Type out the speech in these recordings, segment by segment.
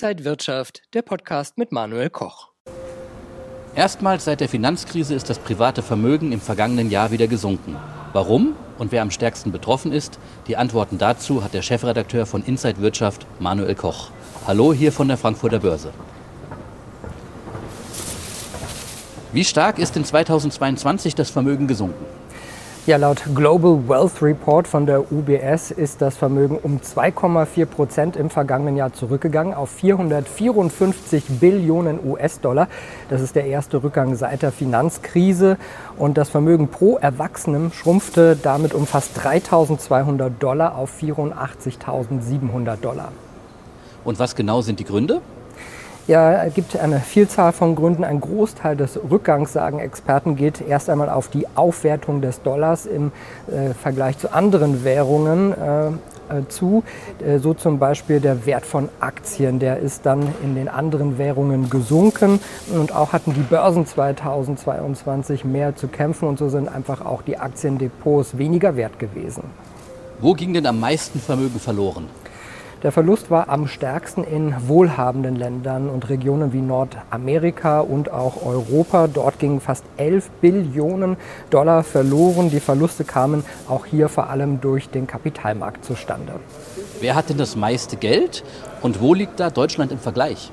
Inside Wirtschaft, der Podcast mit Manuel Koch. Erstmals seit der Finanzkrise ist das private Vermögen im vergangenen Jahr wieder gesunken. Warum und wer am stärksten betroffen ist, die Antworten dazu hat der Chefredakteur von Inside Wirtschaft, Manuel Koch. Hallo hier von der Frankfurter Börse. Wie stark ist in 2022 das Vermögen gesunken? Ja, laut Global Wealth Report von der UBS ist das Vermögen um 2,4 Prozent im vergangenen Jahr zurückgegangen auf 454 Billionen US-Dollar. Das ist der erste Rückgang seit der Finanzkrise. Und das Vermögen pro Erwachsenem schrumpfte damit um fast 3.200 Dollar auf 84.700 Dollar. Und was genau sind die Gründe? Ja, es gibt eine Vielzahl von Gründen. Ein Großteil des Rückgangs, sagen Experten, geht erst einmal auf die Aufwertung des Dollars im äh, Vergleich zu anderen Währungen. Äh, äh zu. Äh, so zum Beispiel der Wert von Aktien, der ist dann in den anderen Währungen gesunken und auch hatten die Börsen 2022 mehr zu kämpfen und so sind einfach auch die Aktiendepots weniger wert gewesen. Wo ging denn am meisten Vermögen verloren? Der Verlust war am stärksten in wohlhabenden Ländern und Regionen wie Nordamerika und auch Europa. Dort gingen fast 11 Billionen Dollar verloren. Die Verluste kamen auch hier vor allem durch den Kapitalmarkt zustande. Wer hat denn das meiste Geld und wo liegt da Deutschland im Vergleich?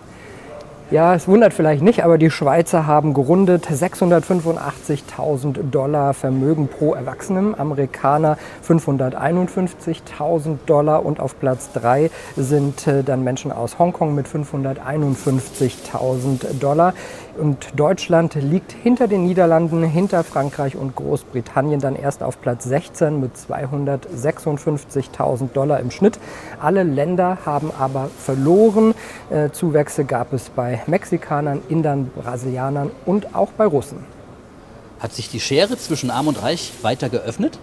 Ja, es wundert vielleicht nicht, aber die Schweizer haben gerundet 685.000 Dollar Vermögen pro Erwachsenen, Amerikaner 551.000 Dollar und auf Platz 3 sind äh, dann Menschen aus Hongkong mit 551.000 Dollar. Und Deutschland liegt hinter den Niederlanden, hinter Frankreich und Großbritannien dann erst auf Platz 16 mit 256.000 Dollar im Schnitt. Alle Länder haben aber verloren. Äh, Zuwächse gab es bei Mexikanern, Indern, Brasilianern und auch bei Russen. Hat sich die Schere zwischen Arm und Reich weiter geöffnet?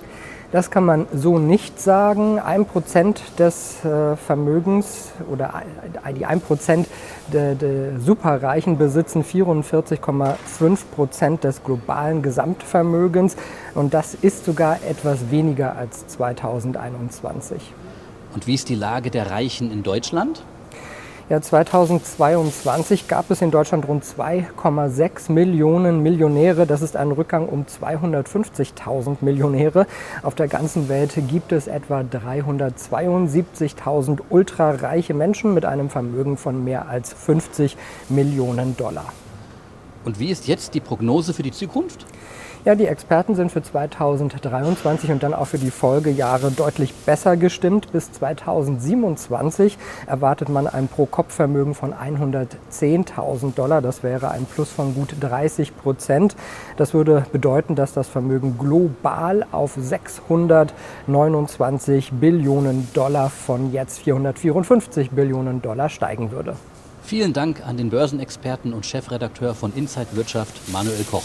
Das kann man so nicht sagen. Ein Prozent des äh, Vermögens oder die ein Prozent der, der Superreichen besitzen 44,5 Prozent des globalen Gesamtvermögens und das ist sogar etwas weniger als 2021. Und wie ist die Lage der Reichen in Deutschland? Ja, 2022 gab es in Deutschland rund 2,6 Millionen Millionäre. Das ist ein Rückgang um 250.000 Millionäre. Auf der ganzen Welt gibt es etwa 372.000 ultrareiche Menschen mit einem Vermögen von mehr als 50 Millionen Dollar. Und wie ist jetzt die Prognose für die Zukunft? Ja, die Experten sind für 2023 und dann auch für die Folgejahre deutlich besser gestimmt. Bis 2027 erwartet man ein Pro-Kopf-Vermögen von 110.000 Dollar. Das wäre ein Plus von gut 30 Prozent. Das würde bedeuten, dass das Vermögen global auf 629 Billionen Dollar von jetzt 454 Billionen Dollar steigen würde. Vielen Dank an den Börsenexperten und Chefredakteur von Inside Wirtschaft, Manuel Koch.